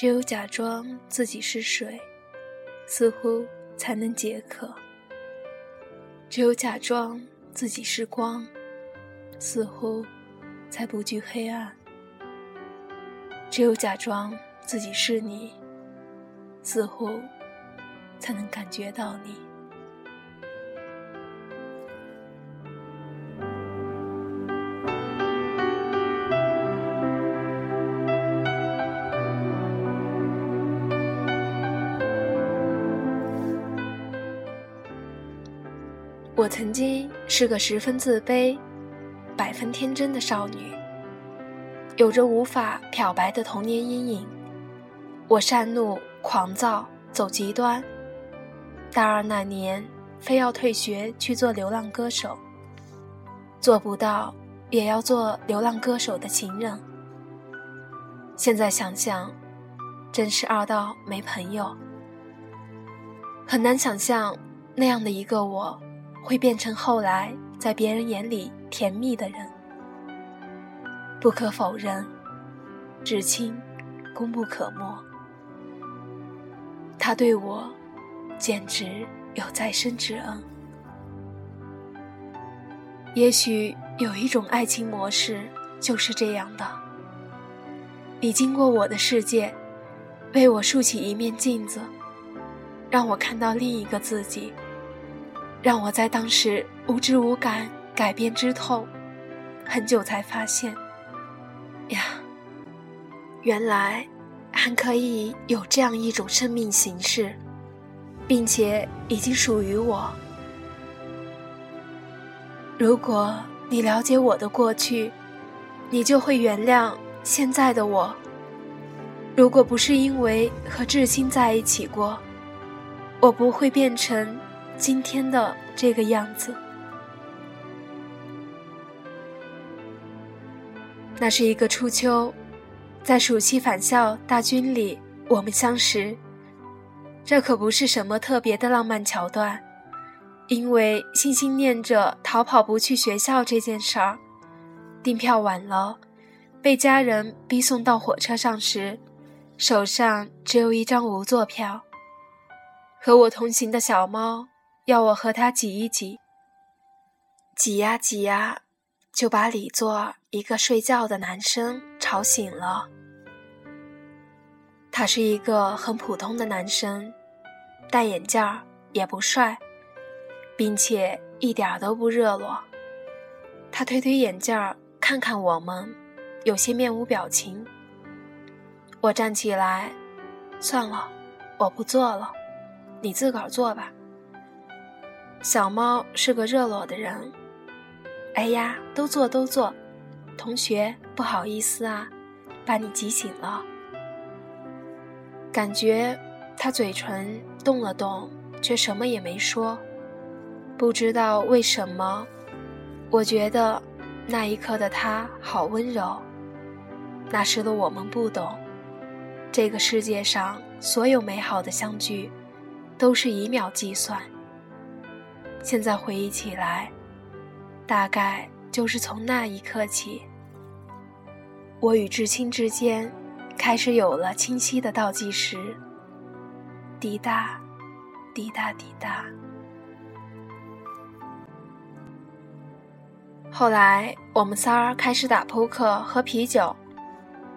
只有假装自己是水，似乎才能解渴；只有假装自己是光，似乎才不惧黑暗；只有假装自己是你，似乎才能感觉到你。曾经是个十分自卑、百分天真的少女，有着无法漂白的童年阴影。我善怒、狂躁、走极端。大二那年，非要退学去做流浪歌手，做不到也要做流浪歌手的情人。现在想想，真是二到没朋友。很难想象那样的一个我。会变成后来在别人眼里甜蜜的人。不可否认，至亲功不可没。他对我简直有再生之恩。也许有一种爱情模式就是这样的：你经过我的世界，为我竖起一面镜子，让我看到另一个自己。让我在当时无知无感改变之痛，很久才发现，呀，原来还可以有这样一种生命形式，并且已经属于我。如果你了解我的过去，你就会原谅现在的我。如果不是因为和至亲在一起过，我不会变成。今天的这个样子，那是一个初秋，在暑期返校大军里，我们相识。这可不是什么特别的浪漫桥段，因为心心念着逃跑不去学校这件事儿，订票晚了，被家人逼送到火车上时，手上只有一张无座票。和我同行的小猫。要我和他挤一挤，挤呀挤呀，就把里座一个睡觉的男生吵醒了。他是一个很普通的男生，戴眼镜儿，也不帅，并且一点都不热络。他推推眼镜儿，看看我们，有些面无表情。我站起来，算了，我不坐了，你自个儿坐吧。小猫是个热络的人。哎呀，都坐都坐，同学不好意思啊，把你挤醒了。感觉他嘴唇动了动，却什么也没说。不知道为什么，我觉得那一刻的他好温柔。那时的我们不懂，这个世界上所有美好的相聚，都是以秒计算。现在回忆起来，大概就是从那一刻起，我与至亲之间开始有了清晰的倒计时。滴答，滴答，滴答。后来我们仨儿开始打扑克、喝啤酒，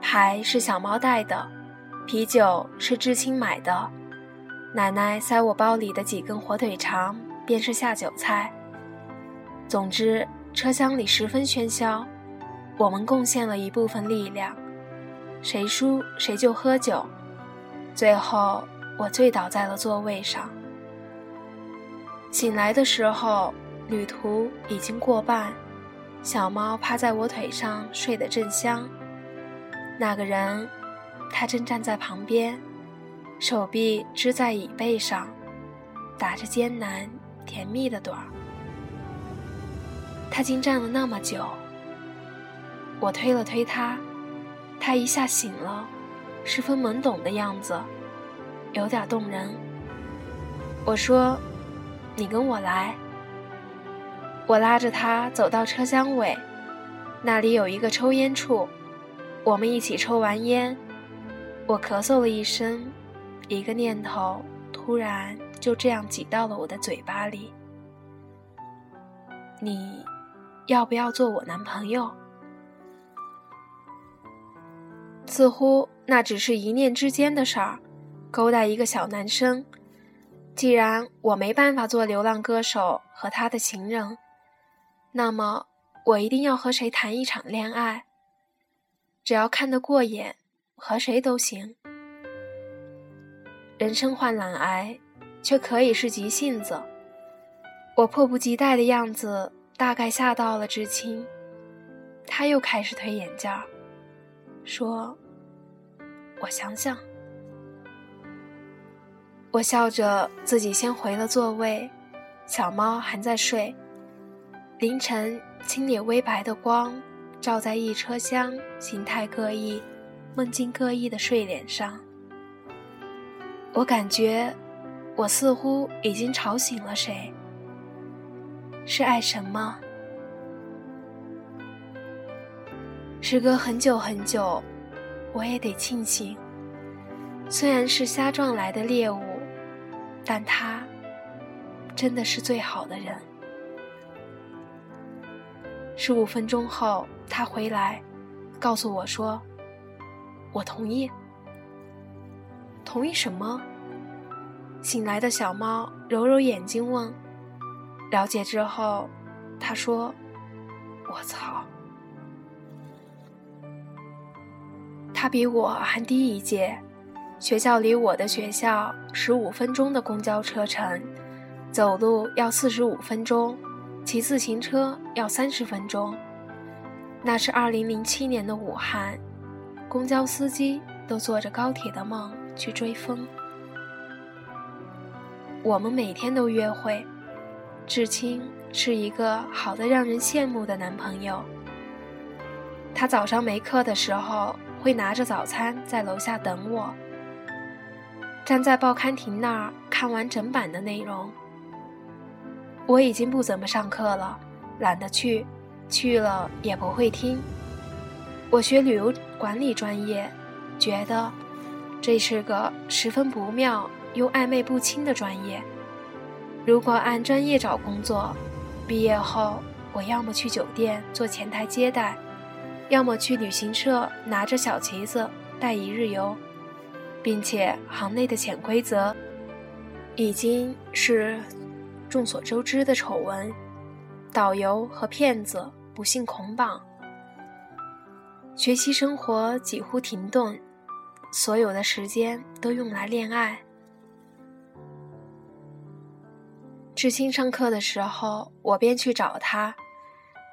牌是小猫带的，啤酒是至亲买的，奶奶塞我包里的几根火腿肠。便是下酒菜。总之，车厢里十分喧嚣。我们贡献了一部分力量，谁输谁就喝酒。最后，我醉倒在了座位上。醒来的时候，旅途已经过半，小猫趴在我腿上睡得正香。那个人，他正站在旁边，手臂支在椅背上，打着艰难。甜蜜的短儿，他竟站了那么久。我推了推他，他一下醒了，十分懵懂的样子，有点动人。我说：“你跟我来。”我拉着他走到车厢尾，那里有一个抽烟处，我们一起抽完烟，我咳嗽了一声，一个念头突然就这样挤到了我的嘴巴里：“你要不要做我男朋友？”似乎那只是一念之间的事儿，勾搭一个小男生。既然我没办法做流浪歌手和他的情人，那么我一定要和谁谈一场恋爱。只要看得过眼。和谁都行。人生患懒癌，却可以是急性子。我迫不及待的样子，大概吓到了知青。他又开始推眼镜儿，说：“我想想。”我笑着自己先回了座位。小猫还在睡。凌晨清冽微白的光，照在一车厢形态各异。梦境各异的睡脸上，我感觉我似乎已经吵醒了谁。是爱神吗？时隔很久很久，我也得庆幸，虽然是瞎撞来的猎物，但他真的是最好的人。十五分钟后，他回来，告诉我说。我同意。同意什么？醒来的小猫揉揉眼睛问。了解之后，他说：“我操。”他比我还低一届，学校离我的学校十五分钟的公交车程，走路要四十五分钟，骑自行车要三十分钟。那是二零零七年的武汉。公交司机都做着高铁的梦去追风。我们每天都约会，至清是一个好的让人羡慕的男朋友。他早上没课的时候会拿着早餐在楼下等我，站在报刊亭那儿看完整版的内容。我已经不怎么上课了，懒得去，去了也不会听。我学旅游管理专业，觉得这是个十分不妙又暧昧不清的专业。如果按专业找工作，毕业后我要么去酒店做前台接待，要么去旅行社拿着小旗子带一日游，并且行内的潜规则已经是众所周知的丑闻：导游和骗子不幸捆绑。学习生活几乎停顿，所有的时间都用来恋爱。至清上课的时候，我便去找他。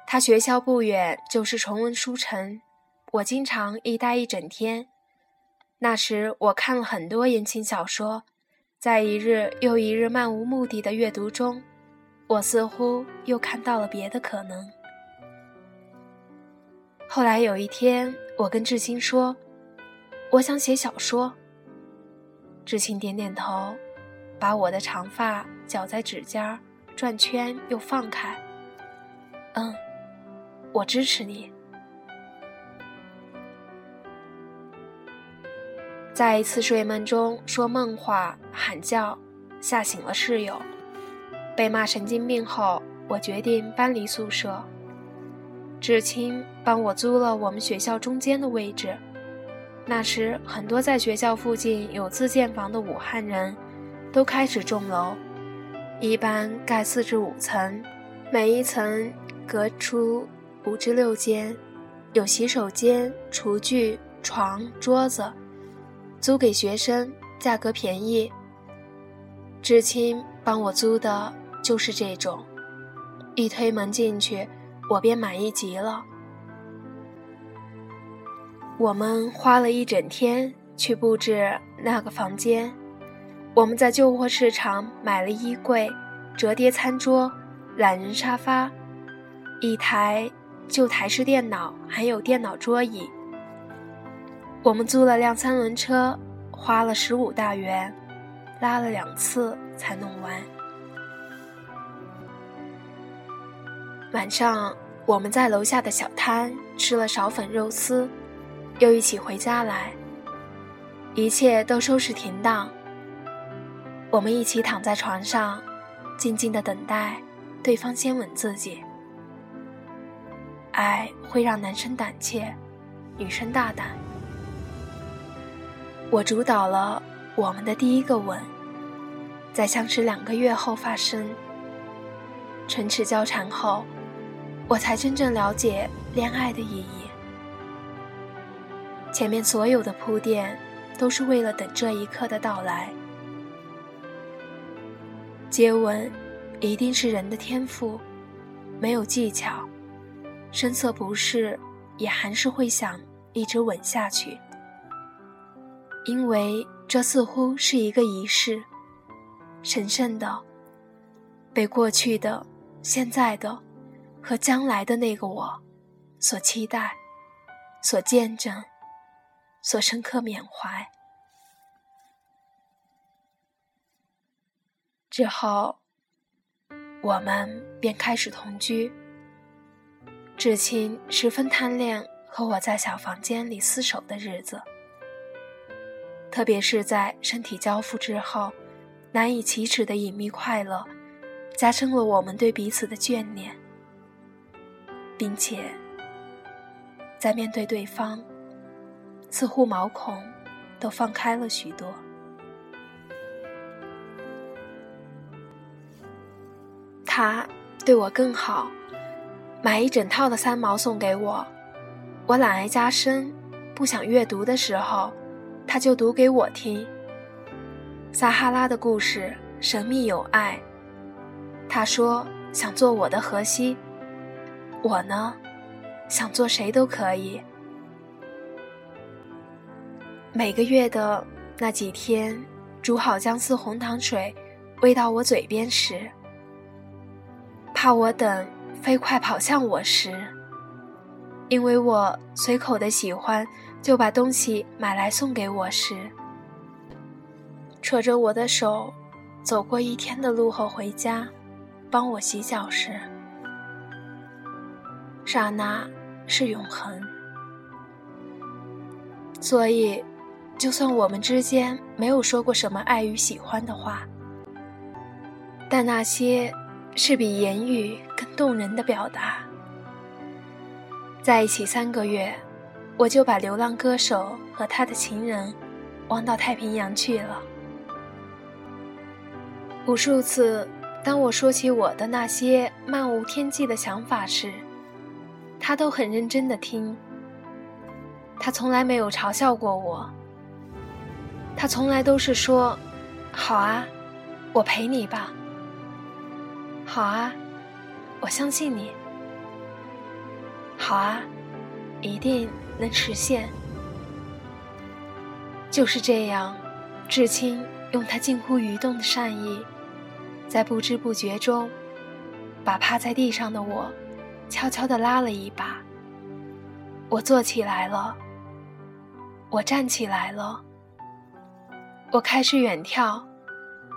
他学校不远就是崇文书城，我经常一待一整天。那时我看了很多言情小说，在一日又一日漫无目的的阅读中，我似乎又看到了别的可能。后来有一天，我跟志清说：“我想写小说。”志清点点头，把我的长发绞在指尖转圈又放开。“嗯，我支持你。”在一次睡梦中说梦话、喊叫，吓醒了室友。被骂神经病后，我决定搬离宿舍。知青帮我租了我们学校中间的位置。那时，很多在学校附近有自建房的武汉人，都开始种楼，一般盖四至五层，每一层隔出五至六间，有洗手间、厨具、床、桌子，租给学生，价格便宜。知青帮我租的就是这种，一推门进去。我便满意极了。我们花了一整天去布置那个房间。我们在旧货市场买了衣柜、折叠餐桌、懒人沙发、一台旧台式电脑，还有电脑桌椅。我们租了辆三轮车，花了十五大元，拉了两次才弄完。晚上，我们在楼下的小摊吃了苕粉肉丝，又一起回家来。一切都收拾停当。我们一起躺在床上，静静的等待对方先吻自己。爱会让男生胆怯，女生大胆。我主导了我们的第一个吻，在相识两个月后发生。唇齿交缠后，我才真正了解恋爱的意义。前面所有的铺垫，都是为了等这一刻的到来。接吻，一定是人的天赋，没有技巧，声色不适，也还是会想一直吻下去，因为这似乎是一个仪式，神圣的，被过去的、现在的和将来的那个我所期待、所见证、所深刻缅怀。之后，我们便开始同居。至亲十分贪恋和我在小房间里厮守的日子，特别是在身体交付之后，难以启齿的隐秘快乐，加深了我们对彼此的眷恋，并且在面对对方，似乎毛孔都放开了许多。他对我更好，买一整套的三毛送给我。我懒爱加深，不想阅读的时候，他就读给我听。撒哈拉的故事神秘有爱。他说想做我的荷西，我呢，想做谁都可以。每个月的那几天，煮好姜丝红糖水，喂到我嘴边时。怕我等飞快跑向我时，因为我随口的喜欢，就把东西买来送给我时，扯着我的手，走过一天的路后回家，帮我洗脚时，刹那是永恒。所以，就算我们之间没有说过什么爱与喜欢的话，但那些。是比言语更动人的表达。在一起三个月，我就把流浪歌手和他的情人忘到太平洋去了。无数次，当我说起我的那些漫无天际的想法时，他都很认真的听。他从来没有嘲笑过我。他从来都是说：“好啊，我陪你吧。”好啊，我相信你。好啊，一定能实现。就是这样，至亲用他近乎愚钝的善意，在不知不觉中，把趴在地上的我悄悄地拉了一把。我坐起来了，我站起来了，我开始远眺，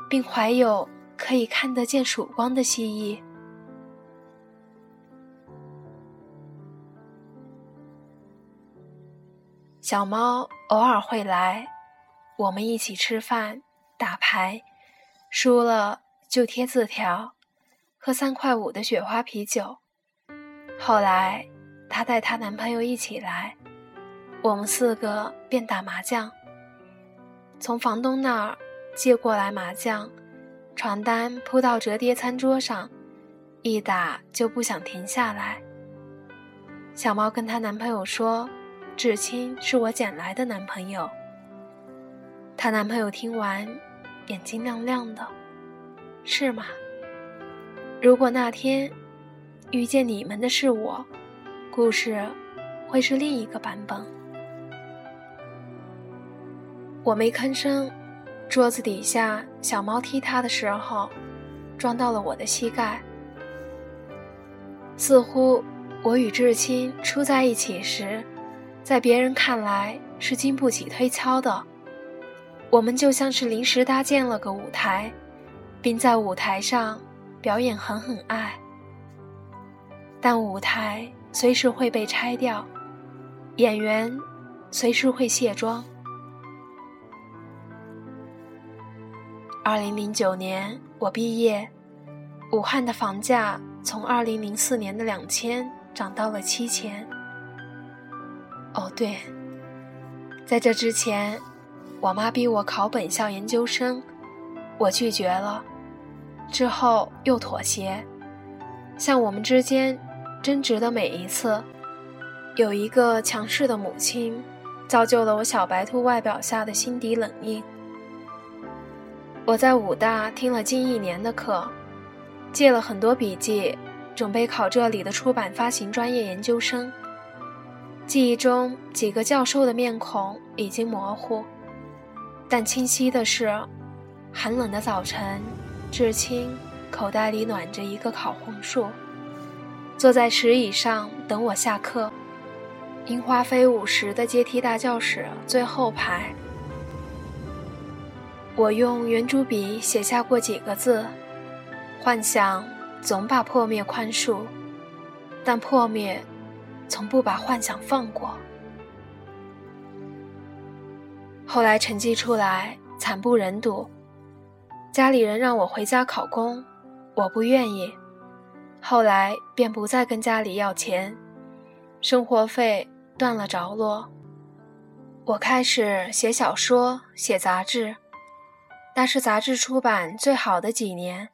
并怀有。可以看得见曙光的蜥蜴。小猫偶尔会来，我们一起吃饭、打牌，输了就贴字条，喝三块五的雪花啤酒。后来，她带她男朋友一起来，我们四个便打麻将。从房东那儿借过来麻将。床单铺到折叠餐桌上，一打就不想停下来。小猫跟她男朋友说：“至亲是我捡来的男朋友。”她男朋友听完，眼睛亮亮的，是吗？如果那天遇见你们的是我，故事会是另一个版本。我没吭声。桌子底下，小猫踢它的时候，撞到了我的膝盖。似乎我与至亲初在一起时，在别人看来是经不起推敲的。我们就像是临时搭建了个舞台，并在舞台上表演狠狠爱。但舞台随时会被拆掉，演员随时会卸妆。二零零九年我毕业，武汉的房价从二零零四年的两千涨到了七千。哦对，在这之前，我妈逼我考本校研究生，我拒绝了，之后又妥协。像我们之间争执的每一次，有一个强势的母亲，造就了我小白兔外表下的心底冷硬。我在武大听了近一年的课，借了很多笔记，准备考这里的出版发行专业研究生。记忆中几个教授的面孔已经模糊，但清晰的是，寒冷的早晨，至清口袋里暖着一个烤红薯，坐在石椅上等我下课。樱花飞舞时的阶梯大教室最后排。我用圆珠笔写下过几个字：“幻想总把破灭宽恕，但破灭从不把幻想放过。”后来成绩出来，惨不忍睹，家里人让我回家考公，我不愿意。后来便不再跟家里要钱，生活费断了着落。我开始写小说，写杂志。那是杂志出版最好的几年，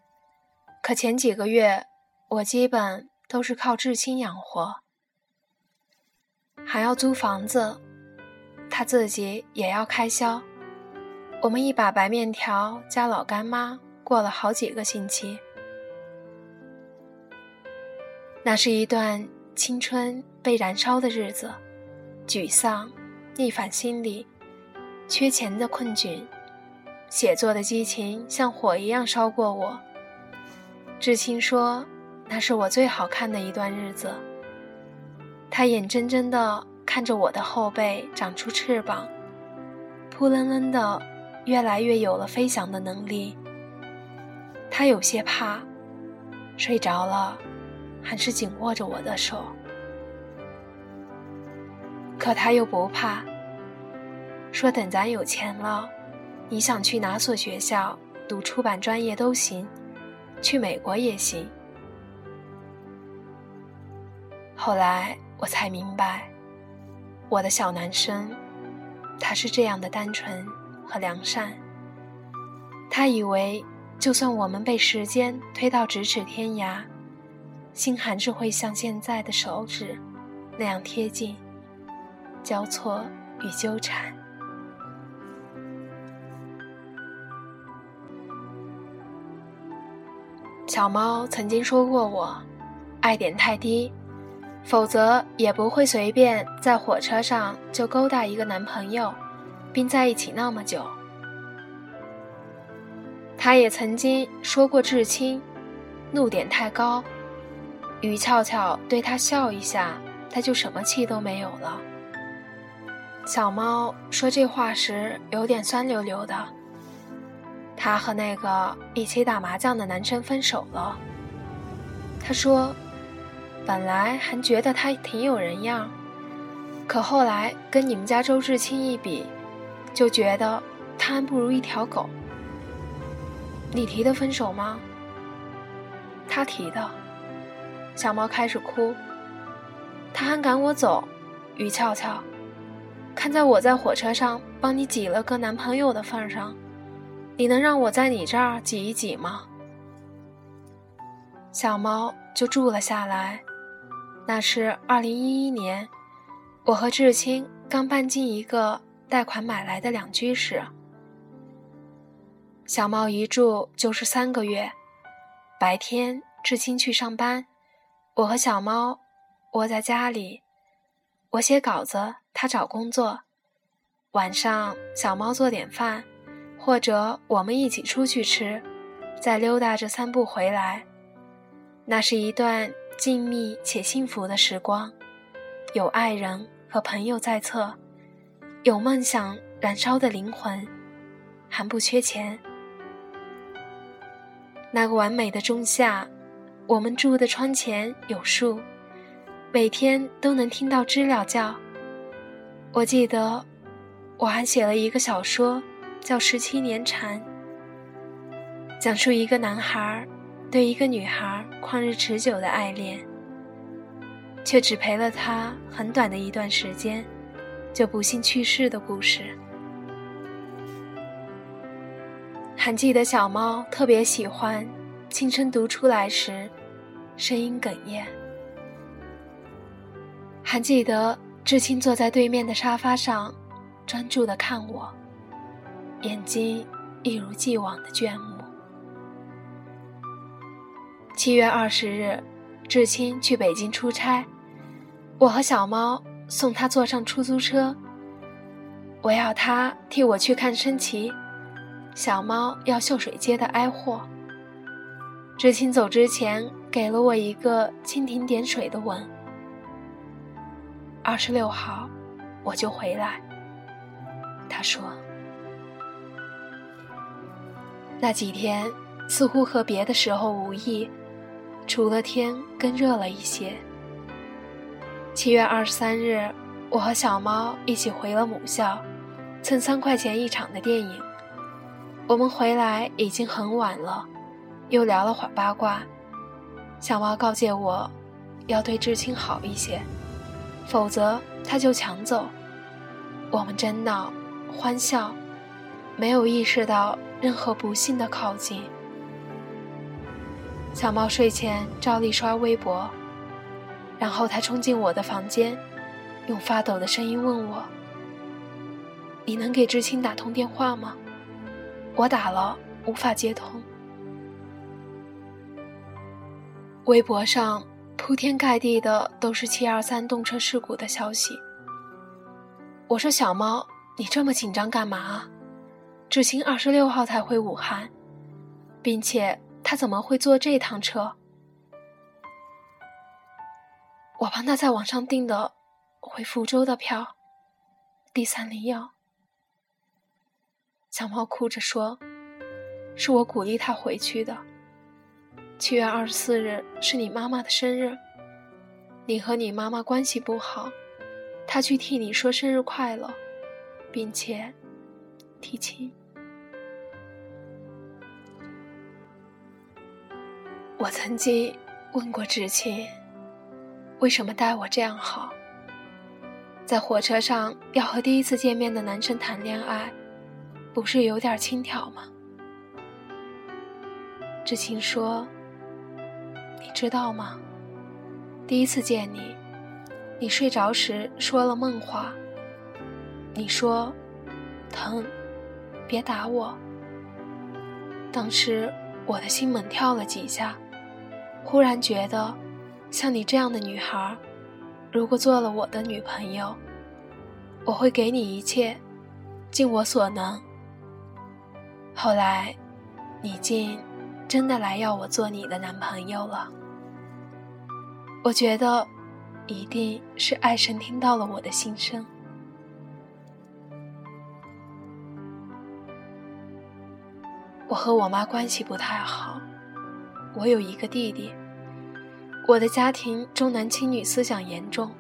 可前几个月我基本都是靠至亲养活，还要租房子，他自己也要开销。我们一把白面条加老干妈过了好几个星期。那是一段青春被燃烧的日子，沮丧、逆反心理、缺钱的困窘。写作的激情像火一样烧过我。知青说：“那是我最好看的一段日子。”他眼睁睁地看着我的后背长出翅膀，扑棱棱的，越来越有了飞翔的能力。他有些怕，睡着了，还是紧握着我的手。可他又不怕，说：“等咱有钱了。”你想去哪所学校读出版专业都行，去美国也行。后来我才明白，我的小男生，他是这样的单纯和良善。他以为，就算我们被时间推到咫尺天涯，心还是会像现在的手指那样贴近，交错与纠缠。小猫曾经说过我，爱点太低，否则也不会随便在火车上就勾搭一个男朋友，并在一起那么久。他也曾经说过至亲，怒点太高，于俏俏对他笑一下，他就什么气都没有了。小猫说这话时有点酸溜溜的。他和那个一起打麻将的男生分手了。他说：“本来还觉得他挺有人样，可后来跟你们家周志清一比，就觉得他还不如一条狗。”你提的分手吗？他提的。小猫开始哭。他还赶我走，于俏俏，看在我在火车上帮你挤了个男朋友的份上。你能让我在你这儿挤一挤吗？小猫就住了下来。那是二零一一年，我和志清刚搬进一个贷款买来的两居室。小猫一住就是三个月。白天志清去上班，我和小猫窝在家里，我写稿子，他找工作。晚上，小猫做点饭。或者我们一起出去吃，再溜达着散步回来，那是一段静谧且幸福的时光。有爱人和朋友在侧，有梦想燃烧的灵魂，还不缺钱。那个完美的仲夏，我们住的窗前有树，每天都能听到知了叫。我记得，我还写了一个小说。叫十七年蝉。讲述一个男孩对一个女孩旷日持久的爱恋，却只陪了他很短的一段时间，就不幸去世的故事。还记得小猫特别喜欢轻声读出来时，声音哽咽。还记得知青坐在对面的沙发上，专注的看我，眼睛一如既往的眷慕。七月二十日，知青去北京出差，我和小猫送他坐上出租车。我要他替我去看升旗。小猫要秀水街的哀货。知青走之前给了我一个蜻蜓点水的吻。二十六号，我就回来。他说，那几天似乎和别的时候无异，除了天更热了一些。七月二十三日，我和小猫一起回了母校，蹭三块钱一场的电影。我们回来已经很晚了，又聊了会儿八卦。小猫告诫我，要对知青好一些，否则他就抢走。我们真闹，欢笑，没有意识到任何不幸的靠近。小猫睡前照例刷微博，然后他冲进我的房间，用发抖的声音问我：“你能给知青打通电话吗？”我打了，无法接通。微博上铺天盖地的都是七二三动车事故的消息。我说：“小猫，你这么紧张干嘛？知青二十六号才回武汉，并且他怎么会坐这趟车？我帮他在网上订的回福州的票，D 三零幺。”小猫哭着说：“是我鼓励他回去的。七月二十四日是你妈妈的生日，你和你妈妈关系不好，他去替你说生日快乐，并且提亲。我曾经问过知青，为什么待我这样好？在火车上要和第一次见面的男生谈恋爱。”不是有点轻佻吗？知青说：“你知道吗？第一次见你，你睡着时说了梦话。你说，疼，别打我。当时我的心猛跳了几下，忽然觉得，像你这样的女孩，如果做了我的女朋友，我会给你一切，尽我所能。”后来，你竟真的来要我做你的男朋友了。我觉得，一定是爱神听到了我的心声。我和我妈关系不太好，我有一个弟弟。我的家庭重男轻女思想严重，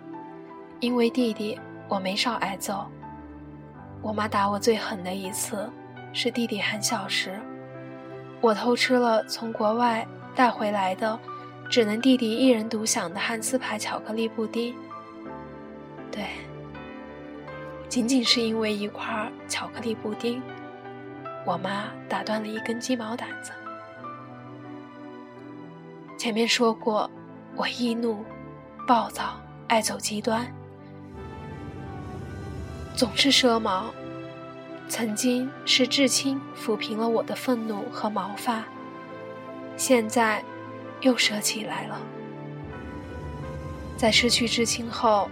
因为弟弟，我没少挨揍。我妈打我最狠的一次。是弟弟很小时，我偷吃了从国外带回来的，只能弟弟一人独享的汉斯牌巧克力布丁。对，仅仅是因为一块巧克力布丁，我妈打断了一根鸡毛掸子。前面说过，我易怒、暴躁、爱走极端，总是奢毛。曾经是至亲抚平了我的愤怒和毛发，现在又舍起来了。在失去至亲后，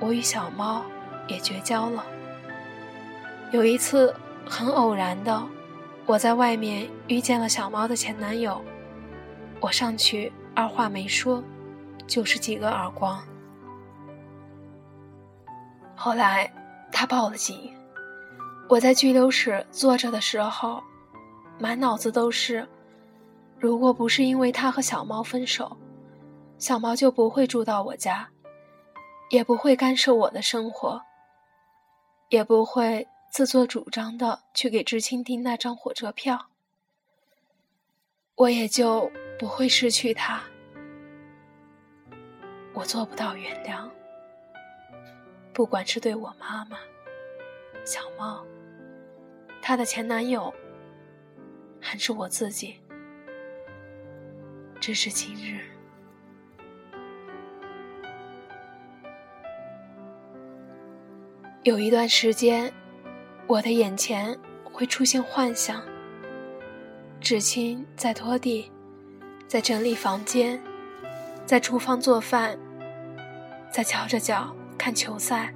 我与小猫也绝交了。有一次很偶然的，我在外面遇见了小猫的前男友，我上去二话没说，就是几个耳光。后来他报了警。我在拘留室坐着的时候，满脑子都是：如果不是因为他和小猫分手，小猫就不会住到我家，也不会干涉我的生活，也不会自作主张的去给知青订那张火车票。我也就不会失去他。我做不到原谅，不管是对我妈妈、小猫、她的前男友，还是我自己。只是今日，有一段时间，我的眼前会出现幻想：至亲在拖地，在整理房间，在厨房做饭，在翘着脚看球赛。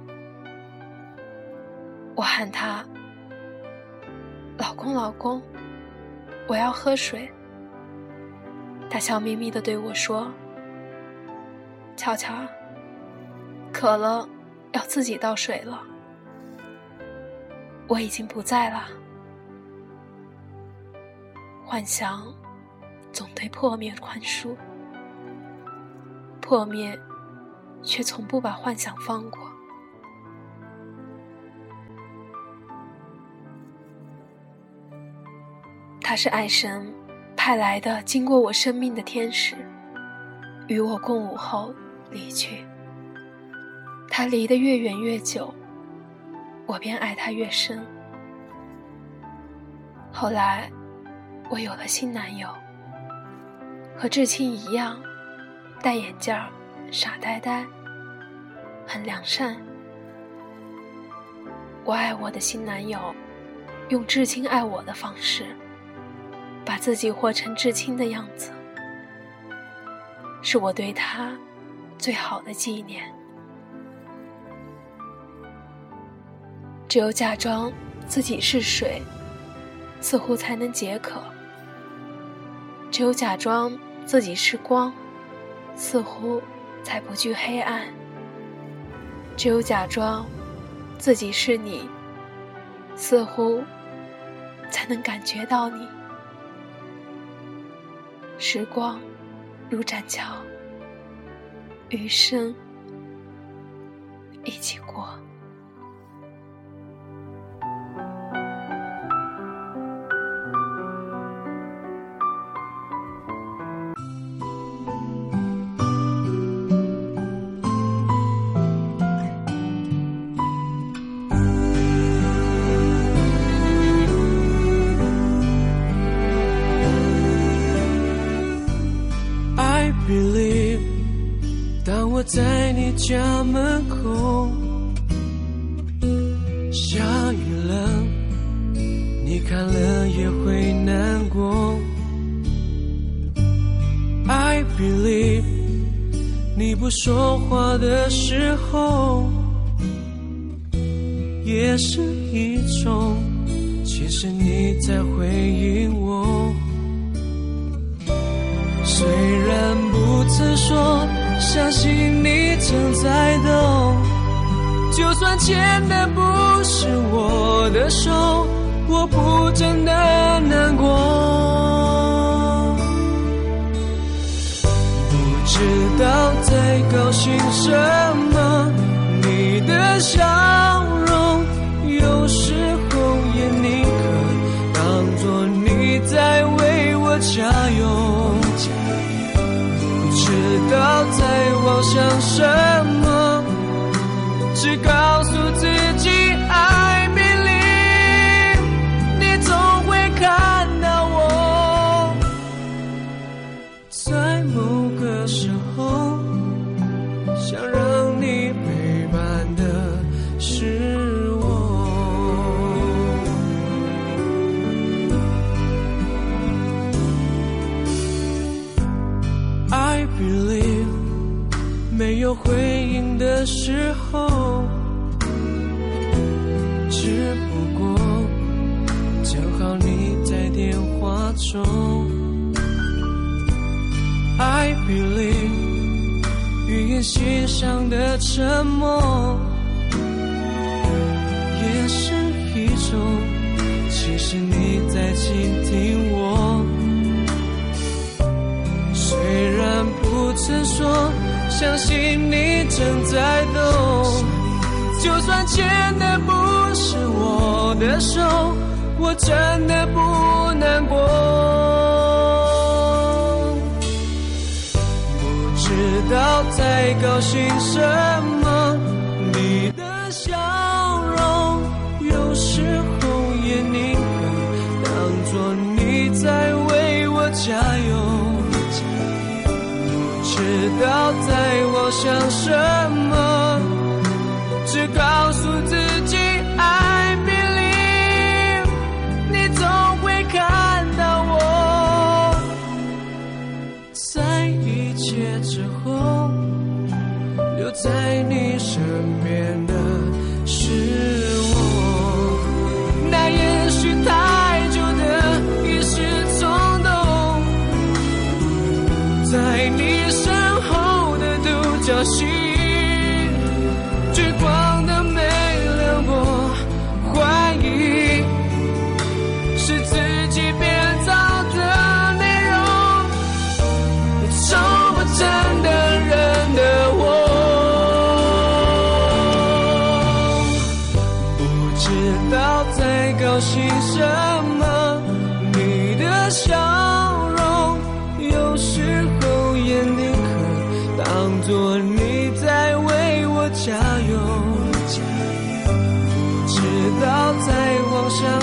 我喊他：“老公，老公，我要喝水。”他笑眯眯的对我说：“巧巧，渴了，要自己倒水了。我已经不在了。幻想总对破灭宽恕，破灭却从不把幻想放过。他是爱神。”派来的经过我生命的天使，与我共舞后离去。他离得越远越久，我便爱他越深。后来，我有了新男友，和至亲一样，戴眼镜儿，傻呆呆，很良善。我爱我的新男友，用至亲爱我的方式。把自己活成至亲的样子，是我对他最好的纪念。只有假装自己是水，似乎才能解渴；只有假装自己是光，似乎才不惧黑暗；只有假装自己是你，似乎才能感觉到你。时光如栈桥，余生一起过。在回应我。虽然不曾说。相信你正在懂，就算牵的不是我的手，我不真的难过。不知道在高兴什么，你的笑想什么，只告诉自己，I believe，你总会看到我，在某个时候，想让你陪伴的是我。I believe。没有回应的时候，只不过正好你在电话中。I believe，语言欣赏的沉默，也是一种，其实你在倾听我，虽然不曾说。相信你正在懂，就算牵的不是我的手，我真的不难过。不知道在高兴什么。不要在我想什么。当作你在为我加油，不知道在往上。